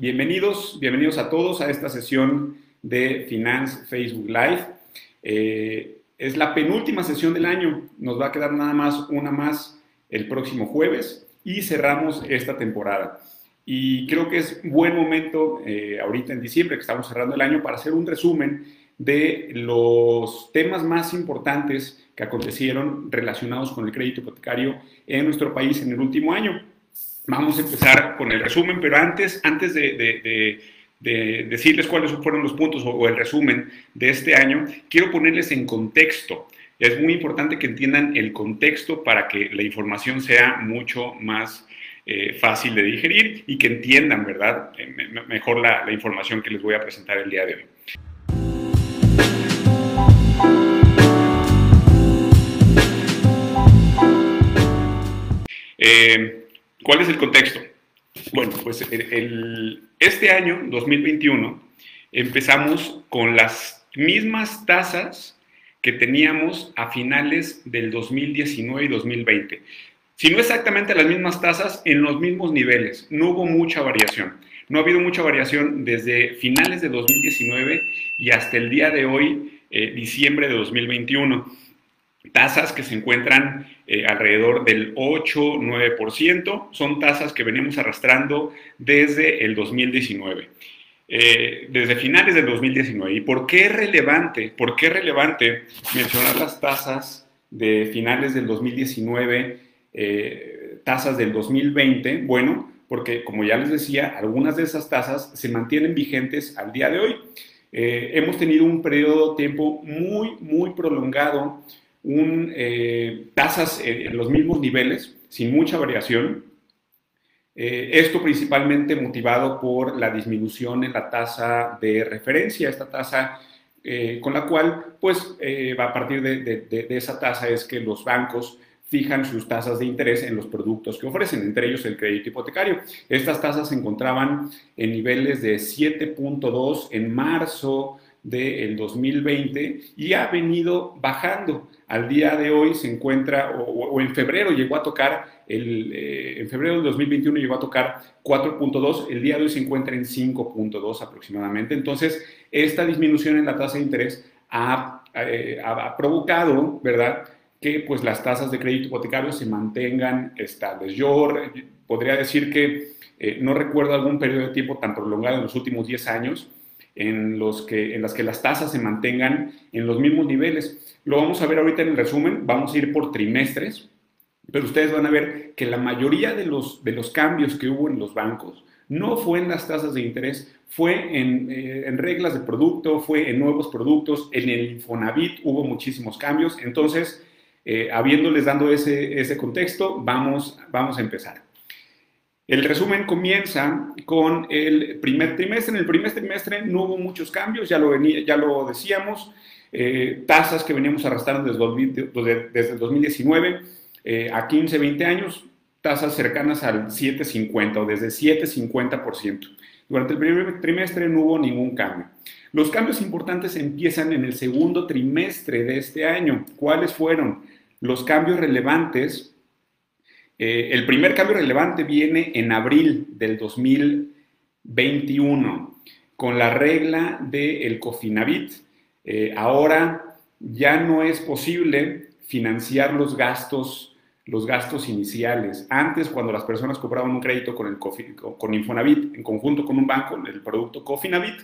Bienvenidos, bienvenidos a todos a esta sesión de Finance Facebook Live. Eh, es la penúltima sesión del año, nos va a quedar nada más una más el próximo jueves y cerramos esta temporada. Y creo que es buen momento, eh, ahorita en diciembre, que estamos cerrando el año, para hacer un resumen de los temas más importantes que acontecieron relacionados con el crédito hipotecario en nuestro país en el último año. Vamos a empezar con el resumen, pero antes, antes de, decirles cuáles fueron los puntos o, el resumen de este año, quiero ponerles en contexto. Es muy importante que entiendan el contexto para que la información sea mucho más eh, fácil de digerir y que entiendan, ¿verdad?, eh, mejor la, la información que les voy a presentar el día de hoy. Eh, ¿Cuál es el contexto? Bueno, pues este año, 2021, empezamos con las mismas tasas que teníamos a finales del 2019 y 2020. Si no exactamente las mismas tasas, en los mismos niveles. No hubo mucha variación. No ha habido mucha variación desde finales de 2019 y hasta el día de hoy, eh, diciembre de 2021 tasas que se encuentran eh, alrededor del 8-9%, son tasas que venimos arrastrando desde el 2019, eh, desde finales del 2019. ¿Y por qué es relevante? ¿Por qué es relevante mencionar las tasas de finales del 2019, eh, tasas del 2020? Bueno, porque como ya les decía, algunas de esas tasas se mantienen vigentes al día de hoy. hemos tenido un periodo de tiempo muy, muy prolongado eh, tasas en los mismos niveles, sin mucha variación. Eh, esto principalmente motivado por la disminución en la tasa de referencia, esta tasa eh, con la cual, pues, a partir de, de, esa tasa es que los bancos fijan sus tasas de interés en los productos que ofrecen, entre ellos el crédito hipotecario. Estas tasas se encontraban en niveles de 7.2 en marzo del 2020 y ha venido bajando al día de hoy se encuentra, o, en febrero llegó a tocar, el, eh, en febrero del 2021 llegó a tocar 4.2, el día de hoy se encuentra en 5.2 aproximadamente. Entonces, esta disminución en la tasa de interés ha, eh, provocado, ¿verdad?, que pues las tasas de crédito hipotecario se mantengan estables. Yo podría decir que eh, no recuerdo algún periodo de tiempo tan prolongado en los últimos 10 años en, los que, en las que las tasas se mantengan en los mismos niveles. Lo vamos a ver ahorita en el resumen, vamos a ir por trimestres, pero ustedes van a ver que la mayoría de los, de los cambios que hubo en los bancos no fue en las tasas de interés, fue en, eh, en, reglas de producto, fue en nuevos productos, en el Infonavit hubo muchísimos cambios. Entonces, eh, habiéndoles dando ese, ese contexto, vamos, vamos a empezar. El resumen comienza con el primer trimestre. En el primer trimestre no hubo muchos cambios, ya lo, venía, ya lo decíamos, eh, tasas que veníamos arrastrando desde, desde el 2019 eh, a 15, 20 años, tasas cercanas al 7,50 o desde 7,50%. Durante el primer trimestre no hubo ningún cambio. Los cambios importantes empiezan en el segundo trimestre de este año. ¿Cuáles fueron? Los cambios relevantes eh, el primer cambio relevante viene en abril del 2021 con la regla del Cofinavit. Eh, ahora ya no es posible financiar los gastos, los gastos iniciales. Antes, cuando las personas compraban un crédito con, el con Infonavit en conjunto con un banco, el producto Cofinavit,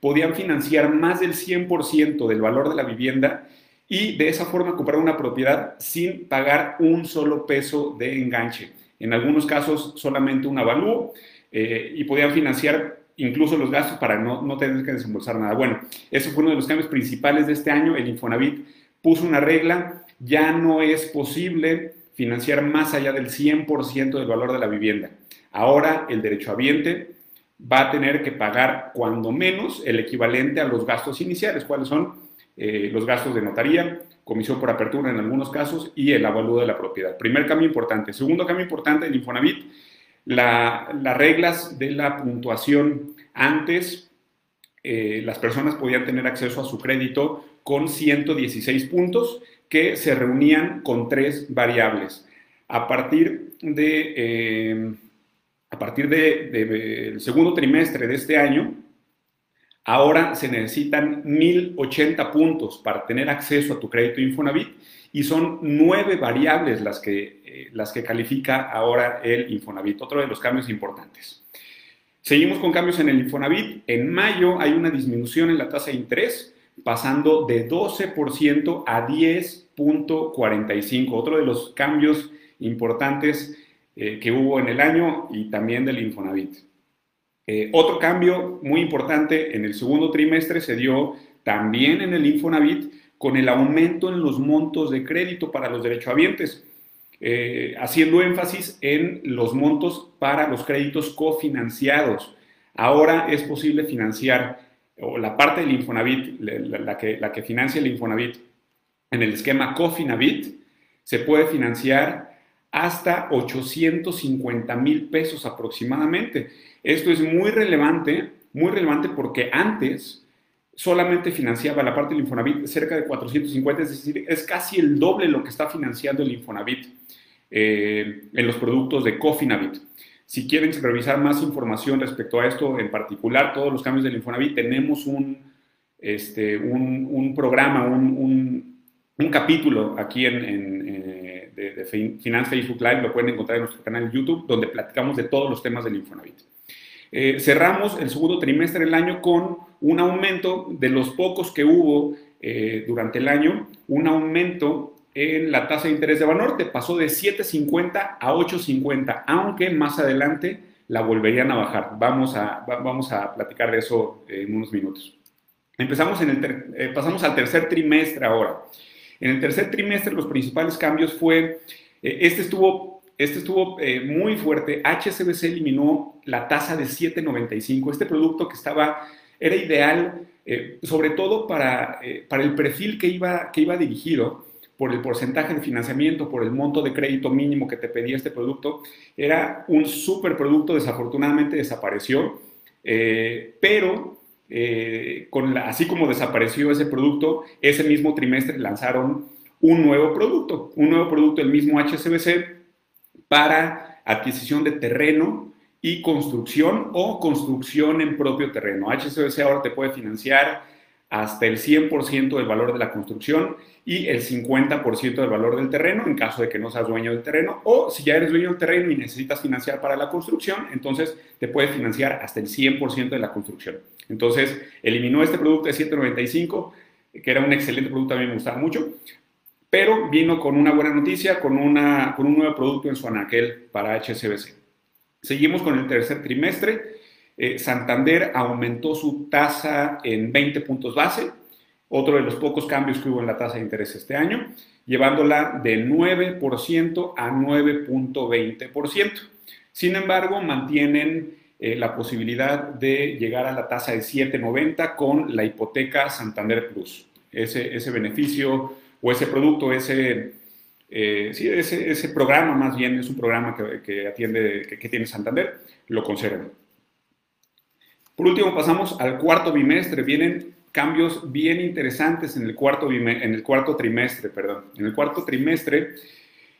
podían financiar más del 100% del valor de la vivienda y de esa forma comprar una propiedad sin pagar un solo peso de enganche. En algunos casos solamente un avalúo eh, y podían financiar incluso los gastos para no, no, tener que desembolsar nada. Bueno, eso fue uno de los cambios principales de este año. El Infonavit puso una regla, ya no es posible financiar más allá del 100% del valor de la vivienda. Ahora el derechohabiente va a tener que pagar cuando menos el equivalente a los gastos iniciales. ¿Cuáles son? Eh, los gastos de notaría, comisión por apertura en algunos casos y el avalúo de la propiedad. Primer cambio importante. Segundo cambio importante del Infonavit, las reglas de la puntuación. Antes, eh, las personas podían tener acceso a su crédito con 116 puntos que se reunían con tres variables. A partir de, eh, a partir del segundo trimestre de este año, ahora se necesitan 1.080 puntos para tener acceso a tu crédito Infonavit y son nueve variables las que, eh, las que califica ahora el Infonavit, otro de los cambios importantes. Seguimos con cambios en el Infonavit. En mayo hay una disminución en la tasa de interés, pasando de 12% a 10.45. Otro de los cambios importantes eh, que hubo en el año y también del Infonavit. Eh, otro cambio muy importante en el segundo trimestre se dio también en el Infonavit con el aumento en los montos de crédito para los derechohabientes, eh, haciendo énfasis en los montos para los créditos cofinanciados. Ahora es posible financiar, o la parte del Infonavit, la, que, la que financia el Infonavit, en el esquema Cofinavit, se puede financiar hasta 850 mil pesos aproximadamente. Esto es muy relevante, muy relevante porque antes solamente financiaba la parte del Infonavit cerca de 450, es decir, es casi el doble lo que está financiando el Infonavit eh, en los productos de Cofinavit. Si quieren revisar más información respecto a esto, en particular todos los cambios del Infonavit, tenemos un, este, un, programa, un, capítulo aquí en, eh, de, de Finance Facebook Live, lo pueden encontrar en nuestro canal de YouTube, donde platicamos de todos los temas del Infonavit. Eh, cerramos el segundo trimestre del año con un aumento de los pocos que hubo eh, durante el año, un aumento en la tasa de interés de Banorte, pasó de 7.50 a 8.50, aunque más adelante la volverían a bajar. Vamos a, vamos a platicar de eso en unos minutos. Empezamos en el eh, pasamos al tercer trimestre ahora. En el tercer trimestre los principales cambios fue, este estuvo este estuvo eh, muy fuerte. HSBC eliminó la tasa de 7.95. Este producto que estaba, era ideal, eh, sobre todo para, eh, para el perfil que iba, que iba dirigido, por el porcentaje de financiamiento, por el monto de crédito mínimo que te pedía este producto. Era un súper producto, desafortunadamente desapareció, pero con así como desapareció ese producto, ese mismo trimestre lanzaron un nuevo producto, un nuevo producto, el mismo HSBC, para adquisición de terreno y construcción o construcción en propio terreno. HCBC ahora te puede financiar hasta el 100% del valor de la construcción y el 50% del valor del terreno en caso de que no seas dueño del terreno o si ya eres dueño del terreno y necesitas financiar para la construcción, entonces te puede financiar hasta el 100% de la construcción. Entonces eliminó este producto de 795 que era un excelente producto, a mí me gustaba mucho, pero vino con una buena noticia, con, una, con un nuevo producto en su anaquel para HSBC. Seguimos con el tercer trimestre. Eh, Santander aumentó su tasa en 20 puntos base, otro de los pocos cambios que hubo en la tasa de interés este año, llevándola de 9% a 9.20%. Sin embargo, mantienen eh, la posibilidad de llegar a la tasa de 7.90 con la hipoteca Santander Plus. Ese, ese beneficio o ese producto, ese, eh, sí, ese, ese, programa más bien, es un programa que, que atiende, que, tiene Santander, lo conservan. Por último, pasamos al cuarto bimestre. Vienen cambios bien interesantes en el cuarto, en el cuarto trimestre. Perdón. En el cuarto trimestre,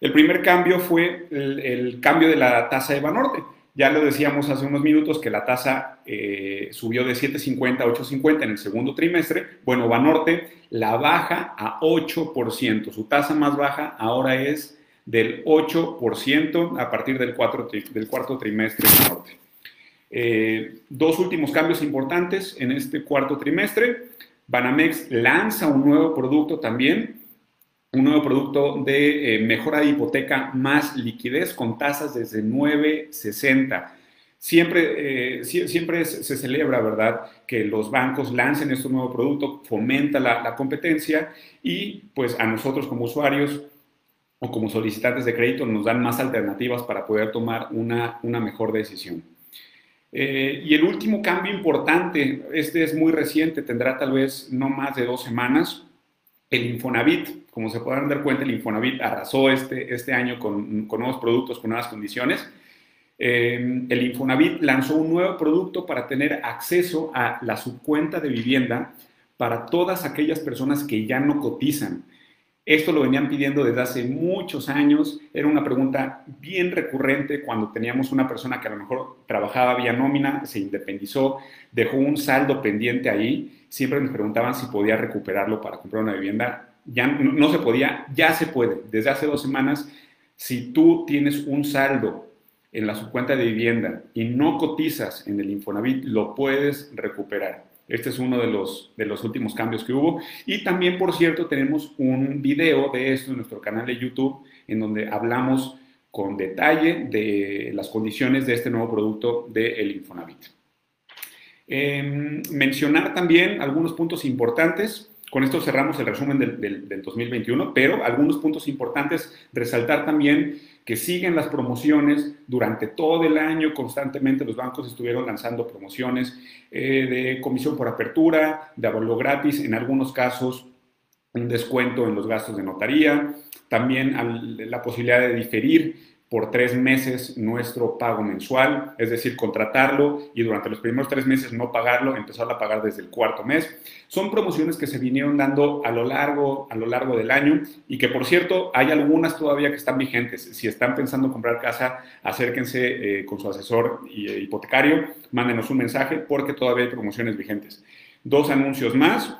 el primer cambio fue el, el cambio de la tasa de Banorte. Ya lo decíamos hace unos minutos que la tasa eh, subió de 7.50 a 8.50 en el segundo trimestre. Bueno, Banorte la baja a 8%. Su tasa más baja ahora es del 8% a partir del, del cuarto trimestre de Banorte. Eh, dos últimos cambios importantes en este cuarto trimestre. Banamex lanza un nuevo producto también un nuevo producto de eh, mejora de hipoteca más liquidez con tasas desde 9.60. Siempre, eh, siempre se celebra, ¿verdad?, que los bancos lancen este nuevo producto, fomenta la, competencia y pues a nosotros como usuarios o como solicitantes de crédito nos dan más alternativas para poder tomar una, una mejor decisión. Eh, y el último cambio importante, este es muy reciente, tendrá tal vez no más de dos semanas, el Infonavit, como se podrán dar cuenta, el Infonavit arrasó este, este año con, con nuevos productos, con nuevas condiciones. Eh, el Infonavit lanzó un nuevo producto para tener acceso a la subcuenta de vivienda para todas aquellas personas que ya no cotizan. Esto lo venían pidiendo desde hace muchos años. Era una pregunta bien recurrente cuando teníamos una persona que a lo mejor trabajaba vía nómina, se independizó, dejó un saldo pendiente ahí. Siempre nos preguntaban si podía recuperarlo para comprar una vivienda. Ya no se podía, ya se puede. Desde hace dos semanas, si tú tienes un saldo en la subcuenta de vivienda y no cotizas en el Infonavit, lo puedes recuperar. Este es uno de los, de los últimos cambios que hubo. Y también, por cierto, tenemos un video de esto en nuestro canal de YouTube, en donde hablamos con detalle de las condiciones de este nuevo producto del Infonavit. Em, mencionar también algunos puntos importantes. Con esto cerramos el resumen del, del 2021, pero algunos puntos importantes, resaltar también que siguen las promociones durante todo el año, constantemente. Los bancos estuvieron lanzando promociones eh, de comisión por apertura, de abuelo gratis, en algunos casos un descuento en los gastos de notaría, también la posibilidad de diferir por tres meses nuestro pago mensual, es decir, contratarlo y durante los primeros tres meses no pagarlo, empezar a pagar desde el cuarto mes. Son promociones que se vinieron dando a lo largo, a lo largo del año y que, por cierto, hay algunas todavía que están vigentes. Si están pensando comprar casa, acérquense eh, con su asesor eh, hipotecario, mándenos un mensaje porque todavía hay promociones vigentes. Dos anuncios más.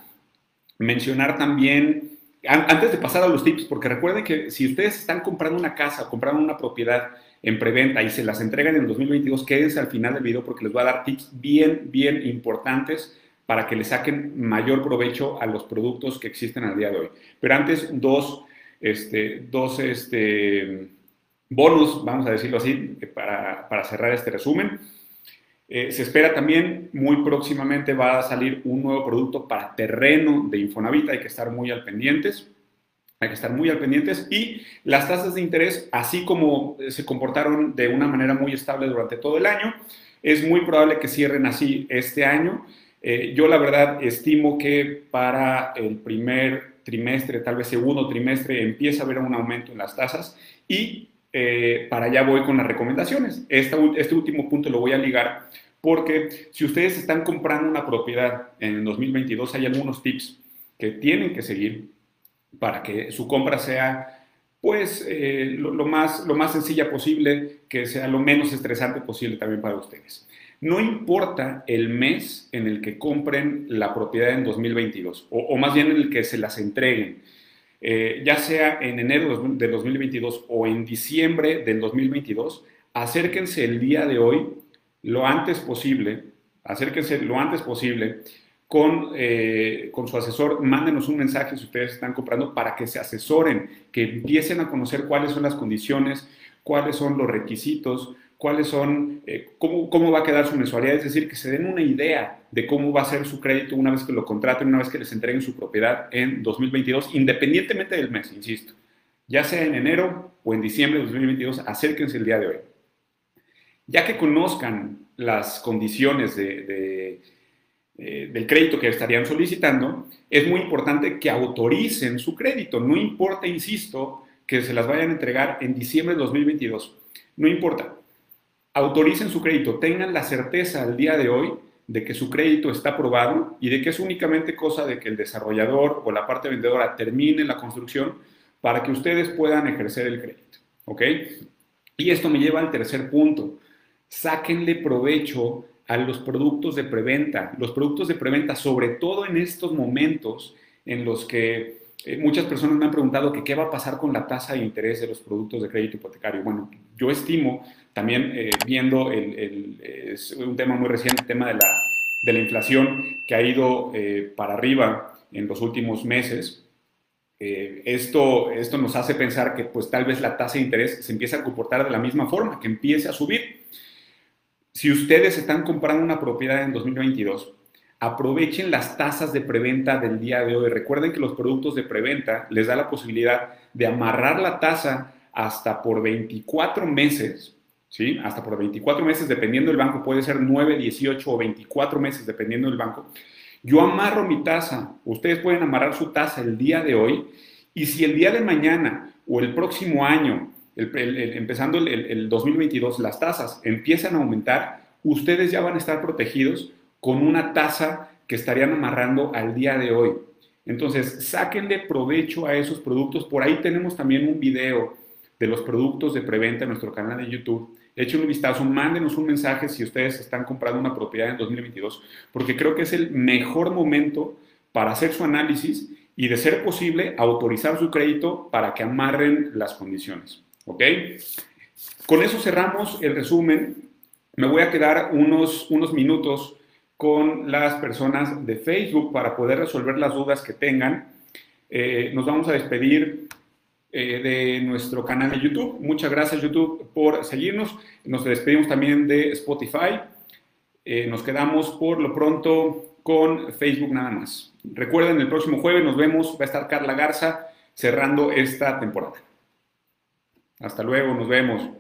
Mencionar también antes de pasar a los tips, porque recuerden que si ustedes están comprando una casa comprando una propiedad en preventa y se las entregan en 2022, quédense al final del video porque les voy a dar tips bien, bien importantes para que le saquen mayor provecho a los productos que existen al día de hoy. Pero antes, dos, este, dos este, bonus, vamos a decirlo así, para, para cerrar este resumen. Eh, se espera también, muy próximamente va a salir un nuevo producto para terreno de Infonavit, hay que estar muy al pendientes. Hay que estar muy al pendientes y las tasas de interés, así como se comportaron de una manera muy estable durante todo el año, es muy probable que cierren así este año. Eh, yo la verdad estimo que para el primer trimestre, tal vez segundo trimestre, empieza a haber un aumento en las tasas y eh, para allá voy con las recomendaciones. Este, último punto lo voy a ligar porque si ustedes están comprando una propiedad en el 2022, hay algunos tips que tienen que seguir para que su compra sea pues eh, lo, más, lo más sencilla posible, que sea lo menos estresante posible también para ustedes. No importa el mes en el que compren la propiedad en 2022, o, o más bien en el que se las entreguen. Eh, ya sea en enero del 2022 o en diciembre del 2022, acérquense el día de hoy lo antes posible, acérquense lo antes posible con, eh, con su asesor, mándenos un mensaje si ustedes están comprando para que se asesoren, que empiecen a conocer cuáles son las condiciones, cuáles son los requisitos, cuáles son, eh, cómo, cómo, va a quedar su mensualidad, es decir, que se den una idea de cómo va a ser su crédito una vez que lo contraten, una vez que les entreguen su propiedad en 2022, independientemente del mes, insisto. Ya sea en enero o en diciembre de 2022, acérquense el día de hoy. Ya que conozcan las condiciones de, eh, del crédito que estarían solicitando, es muy importante que autoricen su crédito. No importa, insisto, que se las vayan a entregar en diciembre de 2022. No importa autoricen su crédito, tengan la certeza al día de hoy de que su crédito está aprobado y de que es únicamente cosa de que el desarrollador o la parte vendedora termine la construcción para que ustedes puedan ejercer el crédito. ¿Ok? Y esto me lleva al tercer punto. Sáquenle provecho a los productos de preventa. Los productos de preventa, sobre todo en estos momentos en los que eh, muchas personas me han preguntado qué va a pasar con la tasa de interés de los productos de crédito hipotecario. Bueno, yo estimo también eh, viendo el, un tema muy reciente, el tema de la, de la inflación que ha ido eh, para arriba en los últimos meses. Eh, esto, esto nos hace pensar que pues tal vez la tasa de interés se empiece a comportar de la misma forma, que empiece a subir. Si ustedes están comprando una propiedad en 2022, aprovechen las tasas de preventa del día de hoy. Recuerden que los productos de preventa les da la posibilidad de amarrar la tasa hasta por 24 meses ¿sí? Hasta por 24 meses, dependiendo del banco, puede ser 9, 18 o 24 meses, dependiendo del banco. Yo amarro mi tasa, ustedes pueden amarrar su tasa el día de hoy y si el día de mañana o el próximo año, empezando el, 2022, las tasas empiezan a aumentar, ustedes ya van a estar protegidos con una tasa que estarían amarrando al día de hoy. Entonces, sáquenle provecho a esos productos. Por ahí tenemos también un video de los productos de preventa en nuestro canal de YouTube. Echen un vistazo, mándenos un mensaje si ustedes están comprando una propiedad en 2022, porque creo que es el mejor momento para hacer su análisis y, de ser posible, autorizar su crédito para que amarren las condiciones. ¿Ok? Con eso cerramos el resumen. Me voy a quedar unos, unos minutos con las personas de Facebook para poder resolver las dudas que tengan. Eh, nos vamos a despedir eh, de nuestro canal de YouTube. Muchas gracias YouTube por seguirnos. Nos despedimos también de Spotify. Eh, nos quedamos por lo pronto con Facebook nada más. Recuerden, el próximo jueves nos vemos. Va a estar Carla Garza cerrando esta temporada. Hasta luego, nos vemos.